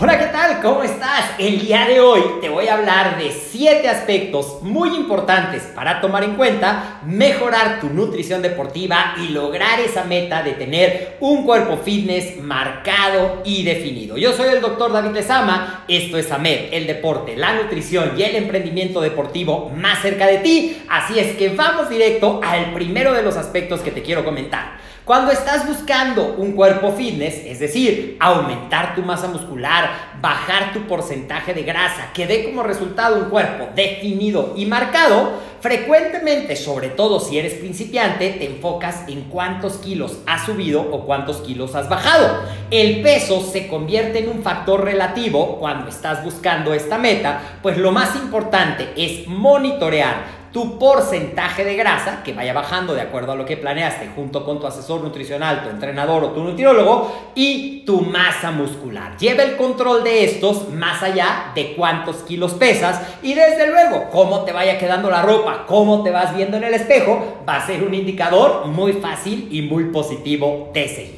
Hola, ¿qué tal? ¿Cómo estás? El día de hoy te voy a hablar de 7 aspectos muy importantes para tomar en cuenta, mejorar tu nutrición deportiva y lograr esa meta de tener un cuerpo fitness marcado y definido. Yo soy el doctor David Lezama, esto es AMED, el deporte, la nutrición y el emprendimiento deportivo más cerca de ti, así es que vamos directo al primero de los aspectos que te quiero comentar. Cuando estás buscando un cuerpo fitness, es decir, aumentar tu masa muscular, bajar tu porcentaje de grasa, que dé como resultado un cuerpo definido y marcado, frecuentemente, sobre todo si eres principiante, te enfocas en cuántos kilos has subido o cuántos kilos has bajado. El peso se convierte en un factor relativo cuando estás buscando esta meta, pues lo más importante es monitorear tu porcentaje de grasa, que vaya bajando de acuerdo a lo que planeaste junto con tu asesor nutricional, tu entrenador o tu nutriólogo, y tu masa muscular. Lleva el control de estos más allá de cuántos kilos pesas y desde luego cómo te vaya quedando la ropa, cómo te vas viendo en el espejo, va a ser un indicador muy fácil y muy positivo de seguir.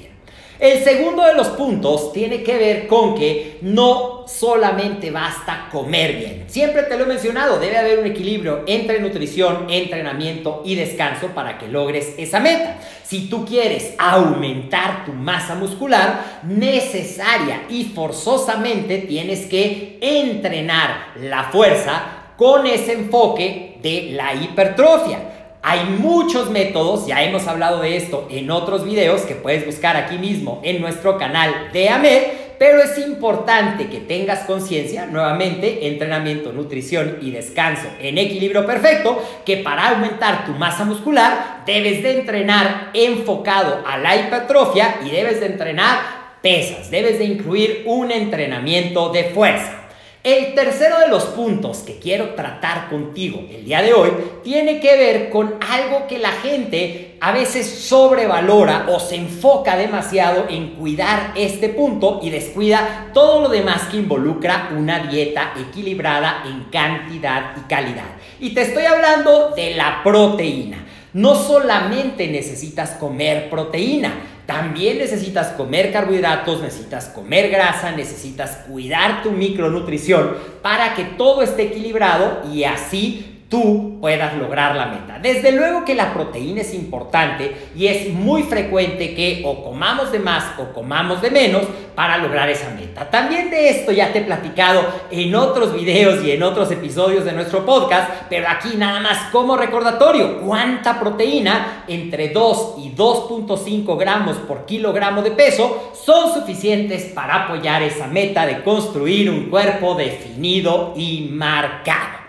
El segundo de los puntos tiene que ver con que no solamente basta comer bien. Siempre te lo he mencionado, debe haber un equilibrio entre nutrición, entrenamiento y descanso para que logres esa meta. Si tú quieres aumentar tu masa muscular, necesaria y forzosamente tienes que entrenar la fuerza con ese enfoque de la hipertrofia. Hay muchos métodos, ya hemos hablado de esto en otros videos que puedes buscar aquí mismo en nuestro canal de AMED, pero es importante que tengas conciencia, nuevamente, entrenamiento, nutrición y descanso en equilibrio perfecto, que para aumentar tu masa muscular debes de entrenar enfocado a la hipertrofia y debes de entrenar pesas, debes de incluir un entrenamiento de fuerza. El tercero de los puntos que quiero tratar contigo el día de hoy tiene que ver con algo que la gente a veces sobrevalora o se enfoca demasiado en cuidar este punto y descuida todo lo demás que involucra una dieta equilibrada en cantidad y calidad. Y te estoy hablando de la proteína. No solamente necesitas comer proteína, también necesitas comer carbohidratos, necesitas comer grasa, necesitas cuidar tu micronutrición para que todo esté equilibrado y así tú puedas lograr la meta. Desde luego que la proteína es importante y es muy frecuente que o comamos de más o comamos de menos para lograr esa meta. También de esto ya te he platicado en otros videos y en otros episodios de nuestro podcast, pero aquí nada más como recordatorio, cuánta proteína entre 2 y 2.5 gramos por kilogramo de peso son suficientes para apoyar esa meta de construir un cuerpo definido y marcado.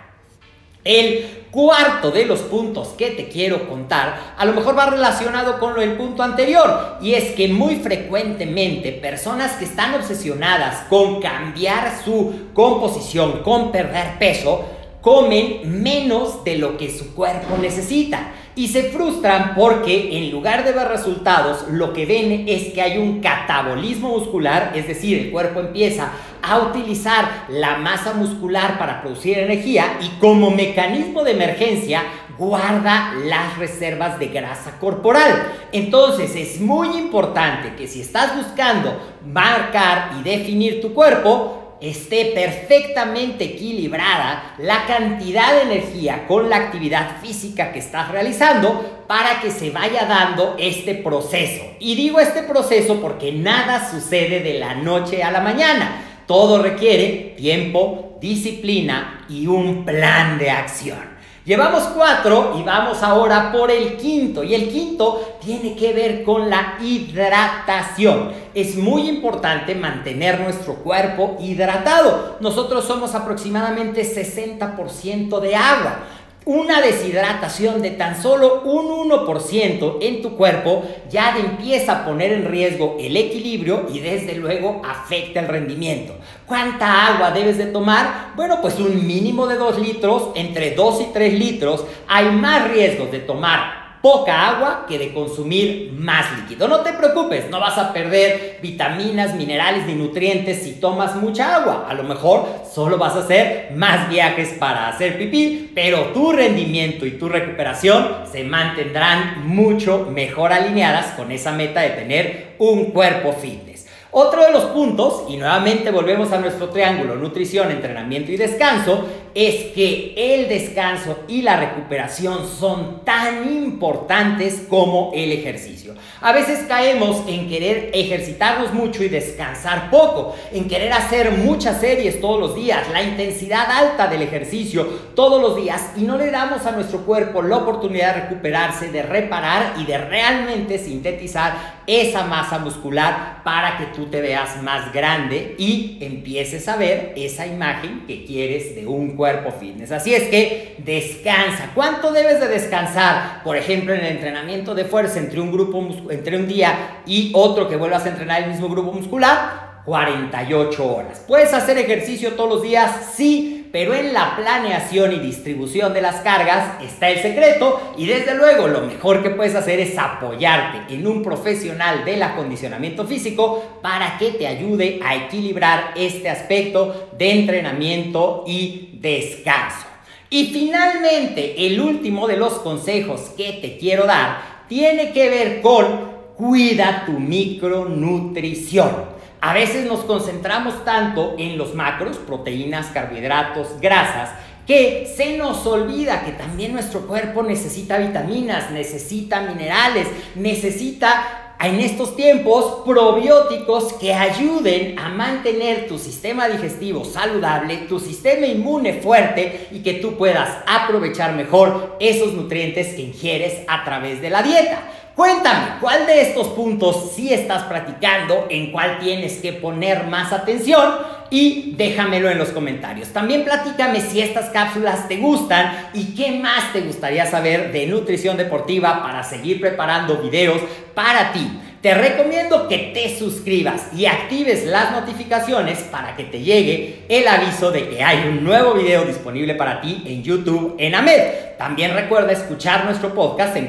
El cuarto de los puntos que te quiero contar a lo mejor va relacionado con del punto anterior y es que muy frecuentemente personas que están obsesionadas con cambiar su composición, con perder peso, comen menos de lo que su cuerpo necesita y se frustran porque en lugar de ver resultados, lo que ven es que hay un catabolismo muscular, es decir, el cuerpo empieza a utilizar la masa muscular para producir energía y como mecanismo de emergencia guarda las reservas de grasa corporal. Entonces es muy importante que si estás buscando marcar y definir tu cuerpo, esté perfectamente equilibrada la cantidad de energía con la actividad física que estás realizando para que se vaya dando este proceso. Y digo este proceso porque nada sucede de la noche a la mañana. Todo requiere tiempo, disciplina y un plan de acción. Llevamos cuatro y vamos ahora por el quinto. Y el quinto tiene que ver con la hidratación. Es muy importante mantener nuestro cuerpo hidratado. Nosotros somos aproximadamente 60% de agua. Una deshidratación de tan solo un 1% en tu cuerpo ya empieza a poner en riesgo el equilibrio y desde luego afecta el rendimiento. ¿Cuánta agua debes de tomar? Bueno, pues un mínimo de 2 litros, entre 2 y 3 litros. Hay más riesgos de tomar poca agua que de consumir más líquido. No te preocupes, no vas a perder vitaminas, minerales ni nutrientes si tomas mucha agua. A lo mejor solo vas a hacer más viajes para hacer pipí, pero tu rendimiento y tu recuperación se mantendrán mucho mejor alineadas con esa meta de tener un cuerpo fitness. Otro de los puntos, y nuevamente volvemos a nuestro triángulo, nutrición, entrenamiento y descanso, es que el descanso y la recuperación son tan importantes como el ejercicio. A veces caemos en querer ejercitarnos mucho y descansar poco, en querer hacer muchas series todos los días, la intensidad alta del ejercicio todos los días y no le damos a nuestro cuerpo la oportunidad de recuperarse, de reparar y de realmente sintetizar esa masa muscular para que tú te veas más grande y empieces a ver esa imagen que quieres de un cuerpo fitness. Así es que descansa. ¿Cuánto debes de descansar? Por ejemplo, en el entrenamiento de fuerza entre un grupo, entre un día y otro que vuelvas a entrenar el mismo grupo muscular, 48 horas. ¿Puedes hacer ejercicio todos los días? Sí pero en la planeación y distribución de las cargas está el secreto y desde luego lo mejor que puedes hacer es apoyarte en un profesional del acondicionamiento físico para que te ayude a equilibrar este aspecto de entrenamiento y descanso. Y finalmente, el último de los consejos que te quiero dar tiene que ver con cuida tu micronutrición. A veces nos concentramos tanto en los macros, proteínas, carbohidratos, grasas, que se nos olvida que también nuestro cuerpo necesita vitaminas, necesita minerales, necesita en estos tiempos probióticos que ayuden a mantener tu sistema digestivo saludable, tu sistema inmune fuerte y que tú puedas aprovechar mejor esos nutrientes que ingieres a través de la dieta. Cuéntame, ¿cuál de estos puntos sí estás practicando? ¿En cuál tienes que poner más atención? Y déjamelo en los comentarios. También platícame si estas cápsulas te gustan y qué más te gustaría saber de nutrición deportiva para seguir preparando videos para ti. Te recomiendo que te suscribas y actives las notificaciones para que te llegue el aviso de que hay un nuevo video disponible para ti en YouTube en AMED. También recuerda escuchar nuestro podcast en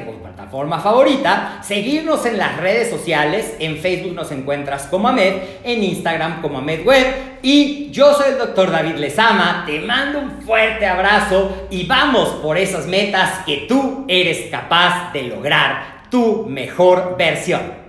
plataforma favorita, seguirnos en las redes sociales, en Facebook nos encuentras como AMED, en Instagram como AMED Web y yo soy el doctor David Lezama, te mando un fuerte abrazo y vamos por esas metas que tú eres capaz de lograr, tu mejor versión.